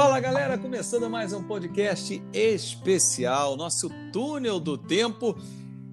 Fala galera, começando mais um podcast especial, nosso túnel do tempo.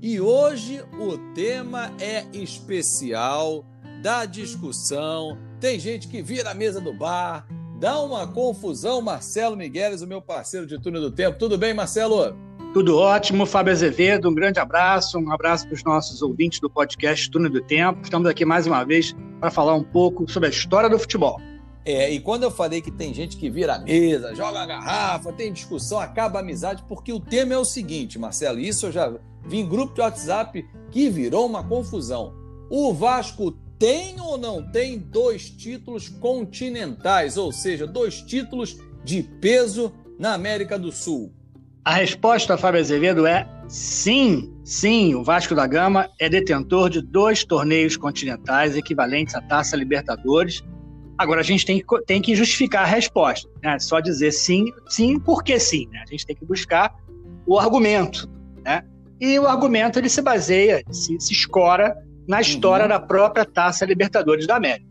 E hoje o tema é especial da discussão. Tem gente que vira a mesa do bar, dá uma confusão. Marcelo Migueles, o meu parceiro de túnel do tempo. Tudo bem, Marcelo? Tudo ótimo, Fábio Azevedo. Um grande abraço, um abraço para os nossos ouvintes do podcast Túnel do Tempo. Estamos aqui mais uma vez para falar um pouco sobre a história do futebol. É, e quando eu falei que tem gente que vira a mesa, joga a garrafa, tem discussão, acaba a amizade, porque o tema é o seguinte, Marcelo, isso eu já vi em grupo de WhatsApp que virou uma confusão. O Vasco tem ou não tem dois títulos continentais, ou seja, dois títulos de peso na América do Sul? A resposta, Fábio Azevedo, é sim, sim. O Vasco da Gama é detentor de dois torneios continentais equivalentes à Taça Libertadores Agora, a gente tem, tem que justificar a resposta. Né? Só dizer sim, sim, porque sim. Né? A gente tem que buscar o argumento. Né? E o argumento ele se baseia, se, se escora na história uhum. da própria Taça Libertadores da América.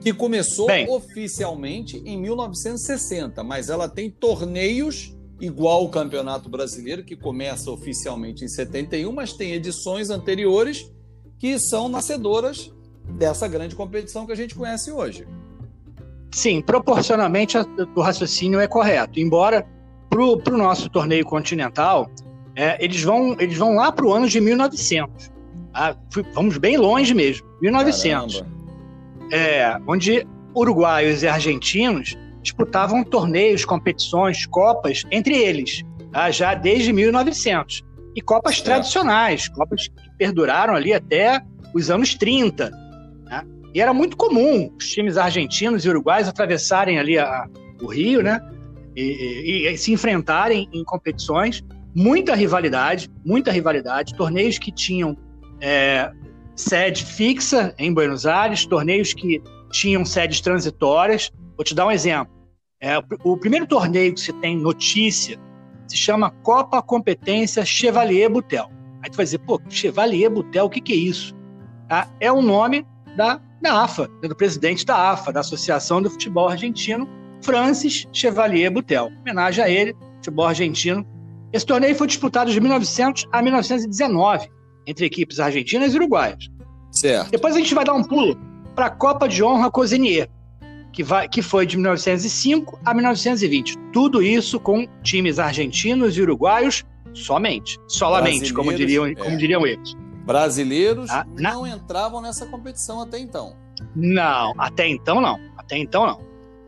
Que começou Bem, oficialmente em 1960, mas ela tem torneios igual o Campeonato Brasileiro, que começa oficialmente em 71, mas tem edições anteriores que são nascedoras dessa grande competição que a gente conhece hoje. Sim, proporcionalmente o raciocínio é correto. Embora para o nosso torneio continental, é, eles, vão, eles vão lá para o ano de 1900. Tá? Vamos bem longe mesmo, 1900. É, onde uruguaios e argentinos disputavam torneios, competições, copas entre eles, tá? já desde 1900. E copas certo. tradicionais, copas que perduraram ali até os anos 30. E era muito comum os times argentinos e uruguais atravessarem ali a, o Rio, né? E, e, e, se enfrentarem em competições. Muita rivalidade, muita rivalidade. Torneios que tinham é, sede fixa em Buenos Aires, torneios que tinham sedes transitórias. Vou te dar um exemplo. É, o primeiro torneio que se tem notícia se chama Copa Competência Chevalier Butel. Aí tu vai dizer, pô, Chevalier Butel, o que, que é isso? Ah, é o nome da da AFA, do presidente da AFA, da Associação do Futebol Argentino, Francis Chevalier Butel. Homenagem a ele, futebol argentino. Esse torneio foi disputado de 1900 a 1919 entre equipes argentinas e uruguaias. Certo. Depois a gente vai dar um pulo para a Copa de Honra Cosinier, que, vai, que foi de 1905 a 1920. Tudo isso com times argentinos e uruguaios somente. Solamente, como diriam, é. como diriam eles. Brasileiros ah, não entravam nessa competição até então. Não, até então não. Até então não.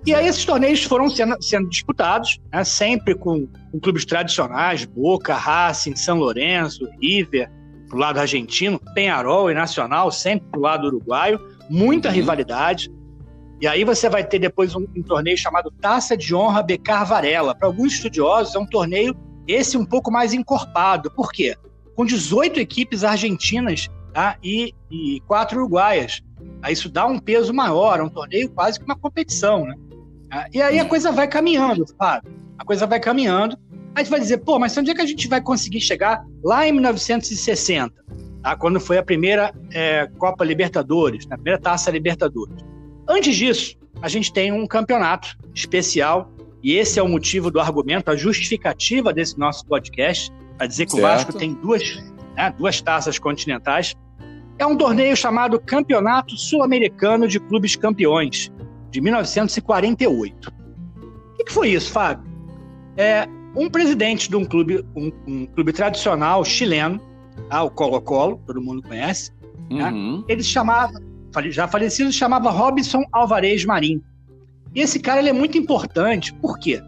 E aí esses torneios foram sendo, sendo disputados, né, sempre com, com, clubes tradicionais, Boca, Racing, São Lourenço, River, pro lado argentino, Penharol e Nacional, sempre pro lado uruguaio, muita uhum. rivalidade. E aí você vai ter depois um, um torneio chamado Taça de Honra Becar Varela. Para alguns estudiosos é um torneio esse um pouco mais encorpado. Por quê? Com 18 equipes argentinas tá? e, e quatro uruguaias. Aí isso dá um peso maior, é um torneio quase que uma competição, né? Ah, e aí a coisa vai caminhando, Fábio. A coisa vai caminhando. Aí você vai dizer, pô, mas onde é que a gente vai conseguir chegar lá em 1960, tá? quando foi a primeira é, Copa Libertadores, a primeira Taça Libertadores? Antes disso, a gente tem um campeonato especial, e esse é o motivo do argumento, a justificativa desse nosso podcast, para dizer que certo. o Vasco tem duas, né, duas taças continentais. É um torneio chamado Campeonato Sul-Americano de Clubes Campeões, de 1948. O que, foi isso, Fábio? É um presidente de um clube, um, um clube tradicional chileno, tá, o Colo-Colo, todo mundo conhece. Né? Uhum. Né? Ele chamava, já falecido, chamava Robson Alvarez Marim. E esse cara ele é muito importante, por quê?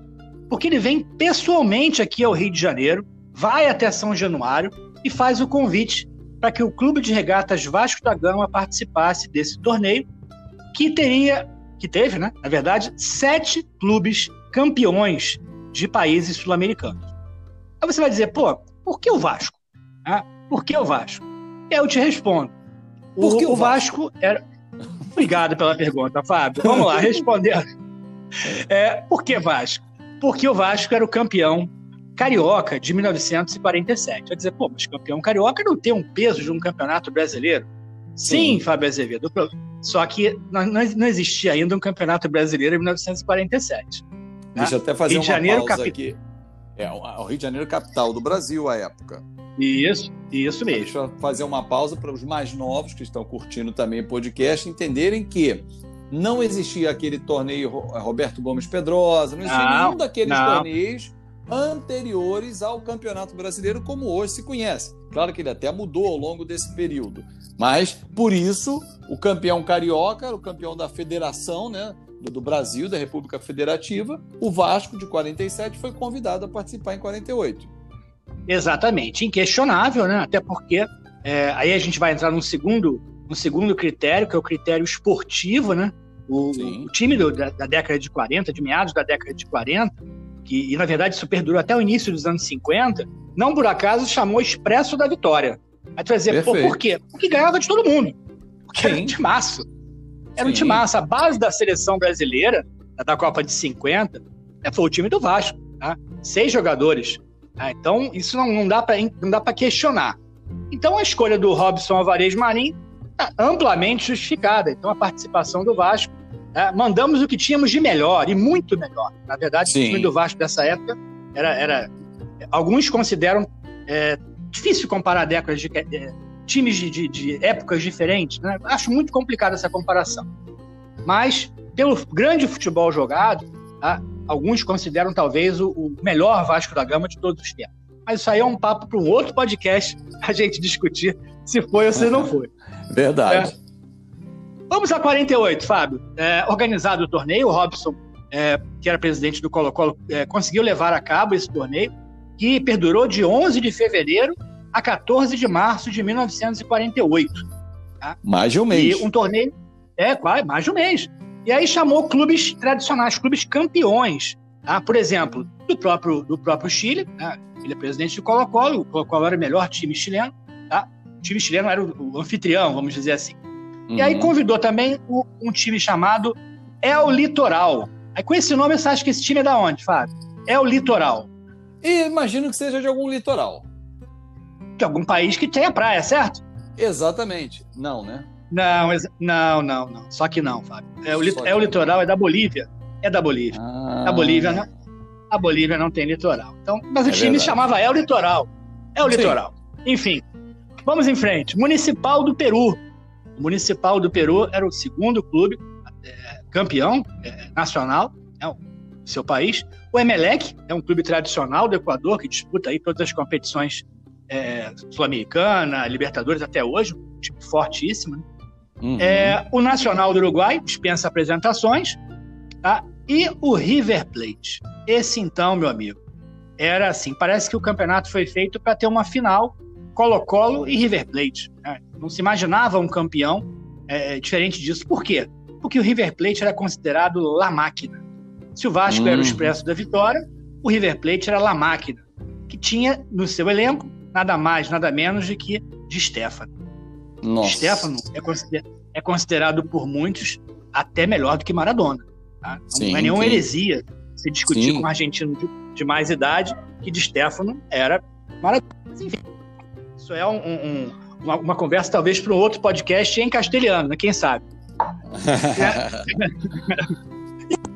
Porque ele vem pessoalmente aqui ao Rio de Janeiro vai até São Januário e faz o convite para que o Clube de Regatas Vasco da Gama participasse desse torneio, que teria, que teve, né, na verdade, sete clubes campeões de países sul-americanos. Aí você vai dizer, pô, por que o Vasco? Ah, por que o Vasco? Eu te respondo. O, por que o, o Vasco, Vasco era. Obrigado pela pergunta, Fábio. Vamos lá, responder. É, por que Vasco? Porque o Vasco era o campeão carioca de 1947. Vai dizer, pô, mas campeão carioca não tem um peso de um campeonato brasileiro? Sim, Sim Fábio Azevedo. Só que não, não existia ainda um campeonato brasileiro em 1947. Deixa eu até fazer Rio uma Janeiro, pausa aqui. É, o Rio de Janeiro capital do Brasil à época. Isso, isso mesmo. Deixa eu fazer uma pausa para os mais novos que estão curtindo também o podcast entenderem que não existia aquele torneio Roberto Gomes Pedrosa, não existia não, nenhum daqueles não. torneios anteriores ao Campeonato Brasileiro como hoje se conhece. Claro que ele até mudou ao longo desse período, mas por isso o campeão carioca, o campeão da federação, né, do Brasil, da República Federativa, o Vasco de 47 foi convidado a participar em 48. Exatamente, inquestionável, né? Até porque é, aí a gente vai entrar num segundo, num segundo critério, que é o critério esportivo, né? O, o time do, da, da, década de 40, de meados da década de 40, que, e na verdade isso perdurou até o início dos anos 50, não por acaso chamou Expresso da Vitória. Aí tu vai dizer, pô, por quê? Porque ganhava de todo mundo. Porque Sim. era um timaço. Era Sim. um timaço. A base da seleção brasileira, da Copa de 50, é, foi o time do Vasco. Tá? Seis jogadores. Tá? Então, isso não, não dá para questionar. Então, a escolha do Robson Alvarez Marinho está amplamente justificada. Então, a participação do Vasco, é, mandamos o que tínhamos de melhor, e muito melhor. Na verdade, Sim. o time do Vasco dessa época era. era alguns consideram é, difícil comparar décadas de. É, times de, de, de, épocas diferentes. Né? Acho muito complicada essa comparação. Mas, pelo grande futebol jogado, tá? alguns consideram talvez o, o, melhor Vasco da Gama de todos os tempos. Mas isso aí é um papo para um outro podcast a gente discutir se foi ou se não foi. Verdade. É. Vamos a 48, Fábio. É, organizado o torneio, o Robson, é, que era presidente do Colo-Colo, é, conseguiu levar a cabo esse torneio, que perdurou de 11 de fevereiro a 14 de março de 1948. Tá? Mais de um mês. E um torneio. É, quase, mais de um mês. E aí chamou clubes tradicionais, clubes campeões. Tá? Por exemplo, do próprio, do próprio Chile, né? ele é presidente do Colo-Colo, o Colo-Colo era o melhor time chileno, tá? o time chileno era o, o anfitrião, vamos dizer assim. Uhum. E aí uhum. convidou também o, um time chamado El Litoral. Aí com esse nome você acha que esse time é da onde, Fábio? É o Litoral. E imagino que seja de algum litoral. De algum país que tenha praia, certo? Exatamente. Não, né? Não, não, não, não. Só que não, Fábio. É o, é o litoral, é da Bolívia. É da Bolívia. Ah. A Bolívia não. A Bolívia não tem litoral. Então, mas o é time verdade. chamava É o Litoral. É o Sim. Litoral. Enfim, vamos em frente. Municipal do Peru. O Municipal do Peru era o segundo clube é, campeão é, nacional, é o seu país. O Emelec é um clube tradicional do Equador que disputa aí todas as competições é, sul-americana, Libertadores até hoje, um time fortíssimo. Né? Uhum. É, o Nacional do Uruguai dispensa apresentações. Tá? E o River Plate. Esse então, meu amigo, era assim: parece que o campeonato foi feito para ter uma final Colo-Colo e River Plate. Né? Não se imaginava um campeão é, diferente disso. Por quê? Porque o River Plate era considerado La Máquina. Se o Vasco uhum. era o uhum. Expresso da Vitória, o River Plate era La Máquina, que tinha no seu elenco nada mais, nada menos do que de Stefano. Nossa. Stefano é, consider é considerado por muitos até melhor do que Maradona. Tá? Então, sim, não é nenhuma sim. heresia se discutir sim. com um argentino de, de, mais idade que de Stefano era Maradona. Mas, enfim, isso é um, um, uma, uma, conversa talvez para um outro podcast em castelhano, né? quem sabe.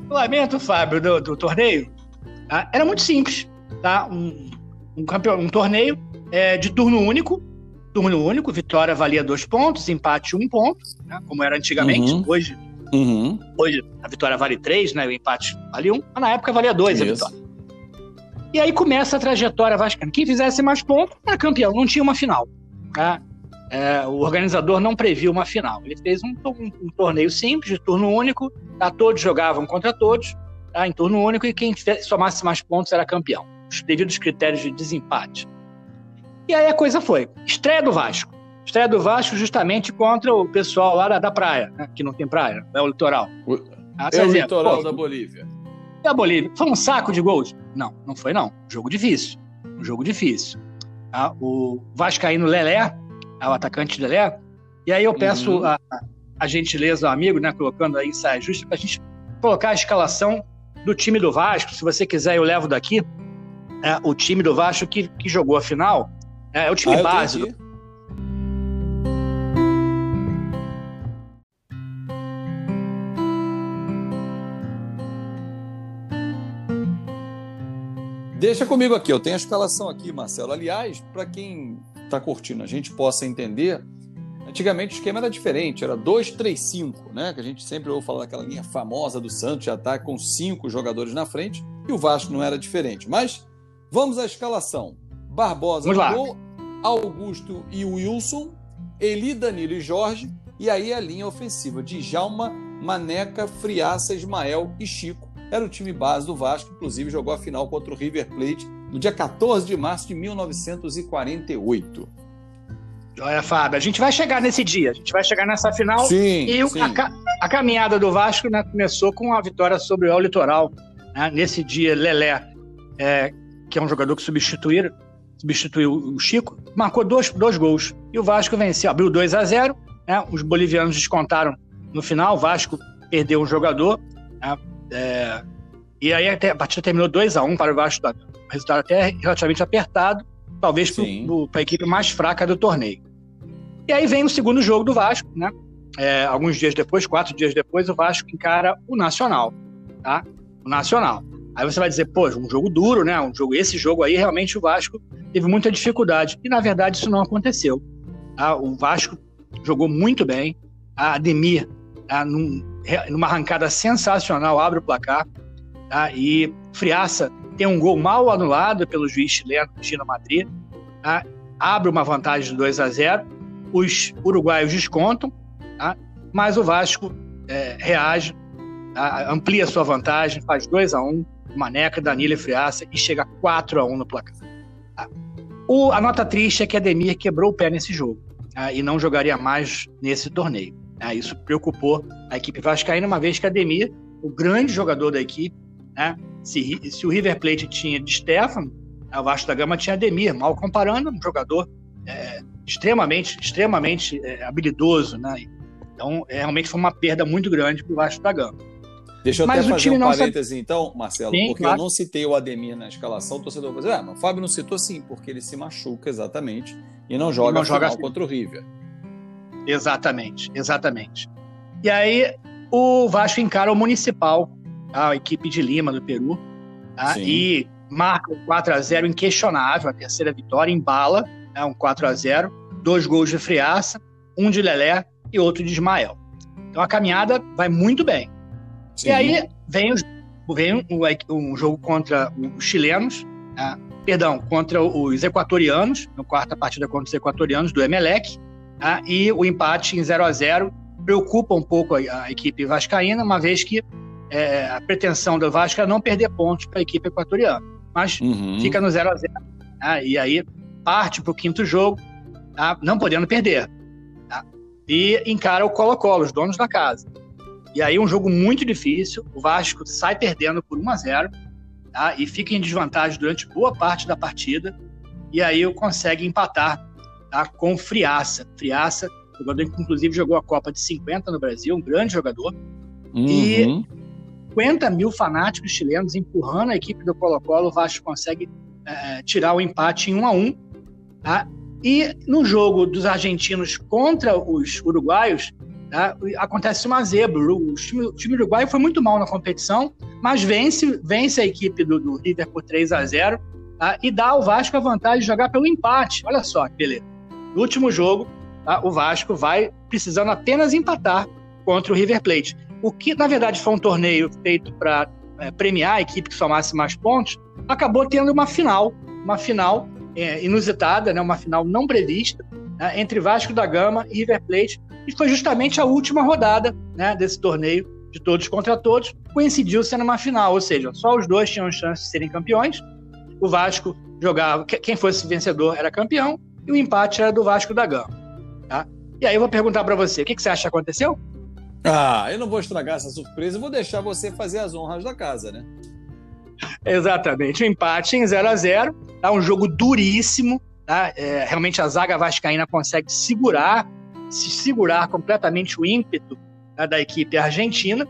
o lamento, Fábio, do, do torneio tá? era muito simples. Tá? Um, um, campeão, um torneio é, de turno único, turno único, vitória valia dois pontos, empate um ponto, né, como era antigamente. Uhum. Hoje, uhum. hoje a vitória vale três, né, o empate vale um, mas na época valia dois Isso. a vitória. E aí começa a trajetória vascaína. Quem fizesse mais pontos era campeão, não tinha uma final. Tá? É, o organizador não previu uma final. Ele fez um, um, um torneio simples, de turno único, tá? todos jogavam contra todos, tá? em turno único, e quem somasse mais pontos era campeão, devido aos critérios de desempate. E aí a coisa foi. Estreia do Vasco. Estreia do Vasco justamente contra o pessoal lá da, da praia, né? que não tem praia, é o litoral. O, ah, é o litoral pô, da Bolívia. Da Bolívia. Foi um saco de gols? Não, não foi não. Jogo difícil. Um jogo difícil. Ah, o Vascaíno Lelé, é o atacante Lelé, e aí eu peço uhum. a, a, gentileza ao amigo, né, colocando aí saia justa, para a gente colocar a escalação do time do Vasco. Se você quiser, eu levo daqui é, o time do Vasco que, que jogou a final é, é o time ah, base. Deixa comigo aqui, eu tenho a escalação aqui, Marcelo. Aliás, para quem está curtindo, a gente possa entender, antigamente o esquema era diferente, era 2-3-5, né? Que a gente sempre ouve falar daquela linha famosa do Santos de ataque com cinco jogadores na frente, e o Vasco não era diferente. Mas vamos à escalação. Barbosa no gol, Augusto e Wilson, Eli, Danilo e Jorge, e aí a linha ofensiva de Jalma, Maneca, Friaça, Ismael e Chico era o time base do Vasco, inclusive jogou a final contra o River Plate no dia 14 de março de 1948. Olha, Fábio, a gente vai chegar nesse dia, a gente vai chegar nessa final. Sim, e sim. A, a, caminhada do Vasco né, começou com a vitória sobre o Litoral. Né? Nesse dia, Lelé, é, que é um jogador que substituiu, substituiu o Chico, marcou dois, dois gols. E o Vasco venceu, abriu 2 a 0 né? Os bolivianos descontaram no final, o Vasco perdeu um jogador. Né? É, e aí a partida terminou 2 a 1 um para o Vasco da Gama. Resultado até relativamente apertado, talvez para a equipe mais fraca do torneio. E aí vem o segundo jogo do Vasco, né? É, alguns dias depois, quatro dias depois, o Vasco encara o Nacional, tá? O Nacional. Aí você vai dizer, pô, um jogo duro, né? Um jogo, esse jogo aí, realmente o Vasco teve muita dificuldade. E na verdade isso não aconteceu. Tá? O Vasco jogou muito bem. A Ademir, tá? num, numa arrancada sensacional, abre o placar. Tá? E Friaça tem um gol mal anulado pelo juiz chileno, China Madrid. Tá? Abre uma vantagem de 2 a 0. Os uruguaios descontam, tá? mas o Vasco é, reage, tá? amplia sua vantagem, faz 2 a 1 Maneca, Danilo e Friaça e chega 4 a 1 no placar. Tá? O, a nota triste é que Ademir quebrou o pé nesse jogo tá? e não jogaria mais nesse torneio. Né? Isso preocupou a equipe vascaína, uma vez que Ademir, o grande jogador da equipe, né? se, se o River Plate tinha de Stefano, o Vasco da Gama tinha Ademir, mal comparando, um jogador é, extremamente, extremamente é, habilidoso. Né? Então, é, realmente foi uma perda muito grande para o Vasco da Gama. Deixa eu mas até fazer um parêntese, sabe... então, Marcelo, sim, porque claro. eu não citei o Ademir na escalação, o torcedor vai dizer, ah, mas o Fábio não citou sim, porque ele se machuca exatamente e não joga, e não joga final contra o River. Exatamente, exatamente. E aí o Vasco encara o Municipal, a equipe de Lima, do Peru, tá? e marca um 4 a 0 inquestionável, a terceira vitória, em bala, né? um 4 a 0 dois gols de Friaça, um de Lelé e outro de Ismael. Então a caminhada vai muito bem. Sim. E aí vem, os, vem um, um, jogo contra os chilenos, né? perdão, contra os equatorianos, no quarta partida contra os equatorianos do Emelec, Tá? E o empate em 0 a 0 preocupa um pouco a, a equipe vascaína, uma vez que é, a pretensão do Vasco é não perder pontos para a equipe equatoriana. Mas uhum. fica no 0 a 0 tá? E aí parte para o quinto jogo, tá? não podendo perder. Tá? E encara o Colo-Colo, os donos da casa. E aí um jogo muito difícil, o Vasco sai perdendo por 1 a 0 tá? e fica em desvantagem durante boa parte da partida. E aí consegue empatar tá? com Friaça. Friaça, jogador que inclusive jogou a Copa de 50 no Brasil, um grande jogador. Uhum. E 50 mil fanáticos chilenos empurrando a equipe do Colo-Colo, o Vasco consegue é, tirar o empate em 1 a 1 tá? E no jogo dos argentinos contra os uruguaios, tá? acontece uma zebra. O time, o time, uruguaio foi muito mal na competição, mas vence, vence a equipe do, do River por 3 a 0 tá? e dá ao Vasco a vantagem de jogar pelo empate. Olha só que beleza. No último jogo, tá, o Vasco vai precisando apenas empatar contra o River Plate. O que, na verdade, foi um torneio feito para é, premiar a equipe que somasse mais pontos, acabou tendo uma final, uma final é, inusitada, né, uma final não prevista, né, entre Vasco da Gama e River Plate, e foi justamente a última rodada né, desse torneio de todos contra todos, coincidiu sendo uma final, ou seja, só os dois tinham chance de serem campeões. O Vasco jogava, quem fosse vencedor era campeão, e o empate era do Vasco da Gama. Tá? E aí eu vou perguntar para você, o que, que você acha que aconteceu? Ah, eu não vou estragar essa surpresa, eu vou deixar você fazer as honras da casa, né? Exatamente, um empate em 0 a 0 tá? um jogo duríssimo, tá? É, realmente a zaga vascaína consegue segurar, se segurar completamente o ímpeto tá? da equipe argentina,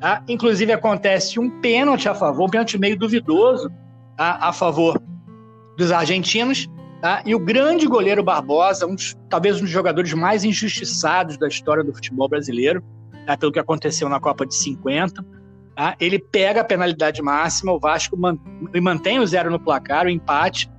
tá? inclusive acontece um pênalti a favor, um pênalti meio duvidoso tá? a favor dos argentinos, Tá? E o grande goleiro Barbosa, um dos, talvez um dos jogadores mais injustiçados da história do futebol brasileiro, tá? pelo que aconteceu na Copa de 50. Tá? Ele pega a penalidade máxima, o Vasco mantém o zero no placar, o empate.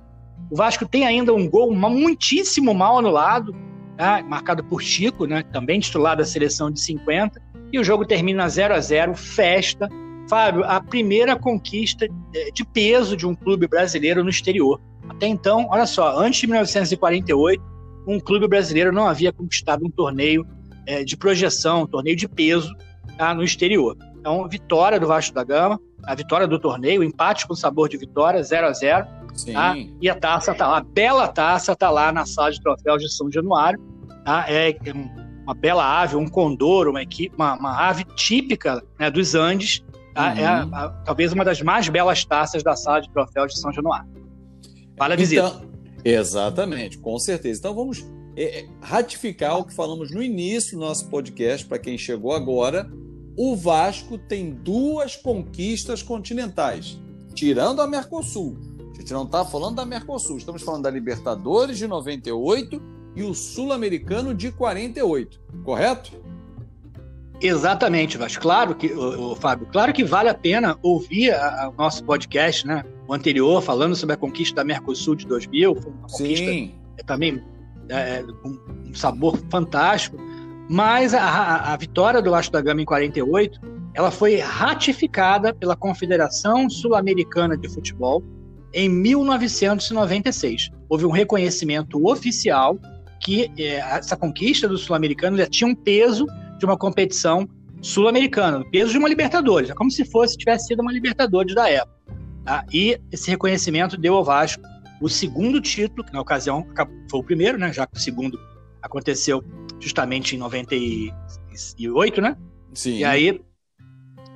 O Vasco tem ainda um gol muitíssimo mal anulado, tá? marcado por Chico, né? também titular da seleção de 50. E o jogo termina 0 a 0 festa. Fábio, a primeira conquista de peso de um clube brasileiro no exterior. Até então, olha só, antes de 1948, um clube brasileiro não havia conquistado um torneio é, de projeção, um torneio de peso tá, no exterior. Então, vitória do Vasco da Gama, a vitória do torneio, empate com sabor de vitória, 0 a 0 tá? E a taça tá lá, a bela taça tá lá na sala de troféus de São Januário. Tá? É uma bela ave, um condor, uma, equipe, uma, uma ave típica né, dos Andes. Tá? Uhum. É a, a, talvez uma das mais belas taças da sala de troféus de São Januário. Vale a visita. Então, exatamente, com certeza. Então vamos é, é, ratificar o que falamos no início do nosso podcast, para quem chegou agora. O Vasco tem duas conquistas continentais, tirando a Mercosul. A gente não está falando da Mercosul, estamos falando da Libertadores de 98 e o Sul-Americano de 48, correto? Exatamente, Vasco. Claro que, o, Fábio, claro que vale a pena ouvir o nosso podcast, né? O anterior, falando sobre a conquista da Mercosul de 2000. Foi uma conquista Sim. também é, com um sabor fantástico. Mas a, a, vitória do Vasco da Gama em 48, ela foi ratificada pela Confederação Sul-Americana de Futebol em 1996. Houve um reconhecimento oficial que é, essa conquista do Sul-Americano tinha um peso de uma competição sul-americana, peso de uma Libertadores, é como se fosse tivesse sido uma Libertadores da época. Tá? E esse reconhecimento deu ao Vasco o segundo título, que na ocasião foi o primeiro, né? Já que o segundo aconteceu justamente em 98, né? Sim. E aí,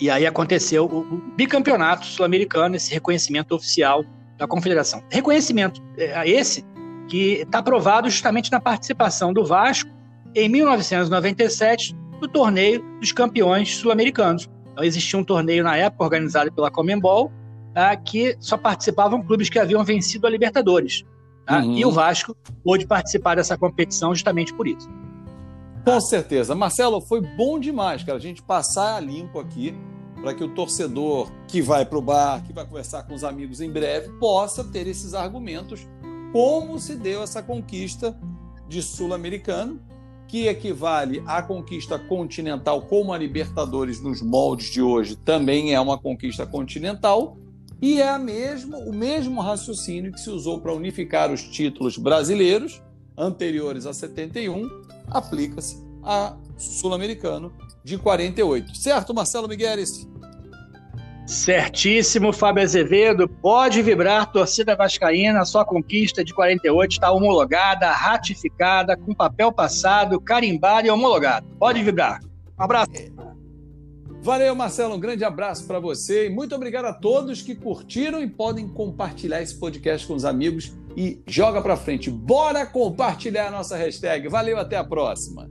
e aí aconteceu o, o bicampeonato sul-americano, esse reconhecimento oficial da confederação. Reconhecimento é, esse que está aprovado justamente na participação do Vasco em 1997 do torneio dos campeões sul-americanos. Então, existia um torneio na época organizado pela Comembol, tá, que só participavam clubes que haviam vencido a Libertadores. Tá? Uhum. E o Vasco pôde participar dessa competição justamente por isso. Com certeza. Marcelo, foi bom demais, cara, a gente passar a limpo aqui para que o torcedor que vai para o bar, que vai conversar com os amigos em breve, possa ter esses argumentos como se deu essa conquista de sul-americano que equivale à conquista continental, como a Libertadores nos moldes de hoje também é uma conquista continental, e é a mesmo, o mesmo raciocínio que se usou para unificar os títulos brasileiros anteriores a 71, aplica-se a sul-americano de 48. Certo, Marcelo Migueles? Certíssimo, Fábio Azevedo. Pode vibrar, torcida vascaína. Sua conquista de 48 está homologada, ratificada, com papel passado, carimbado e homologado. Pode vibrar. Um abraço. Valeu, Marcelo. Um grande abraço para você e muito obrigado a todos que curtiram e podem compartilhar esse podcast com os amigos e joga para frente. Bora compartilhar a nossa hashtag. Valeu, até a próxima.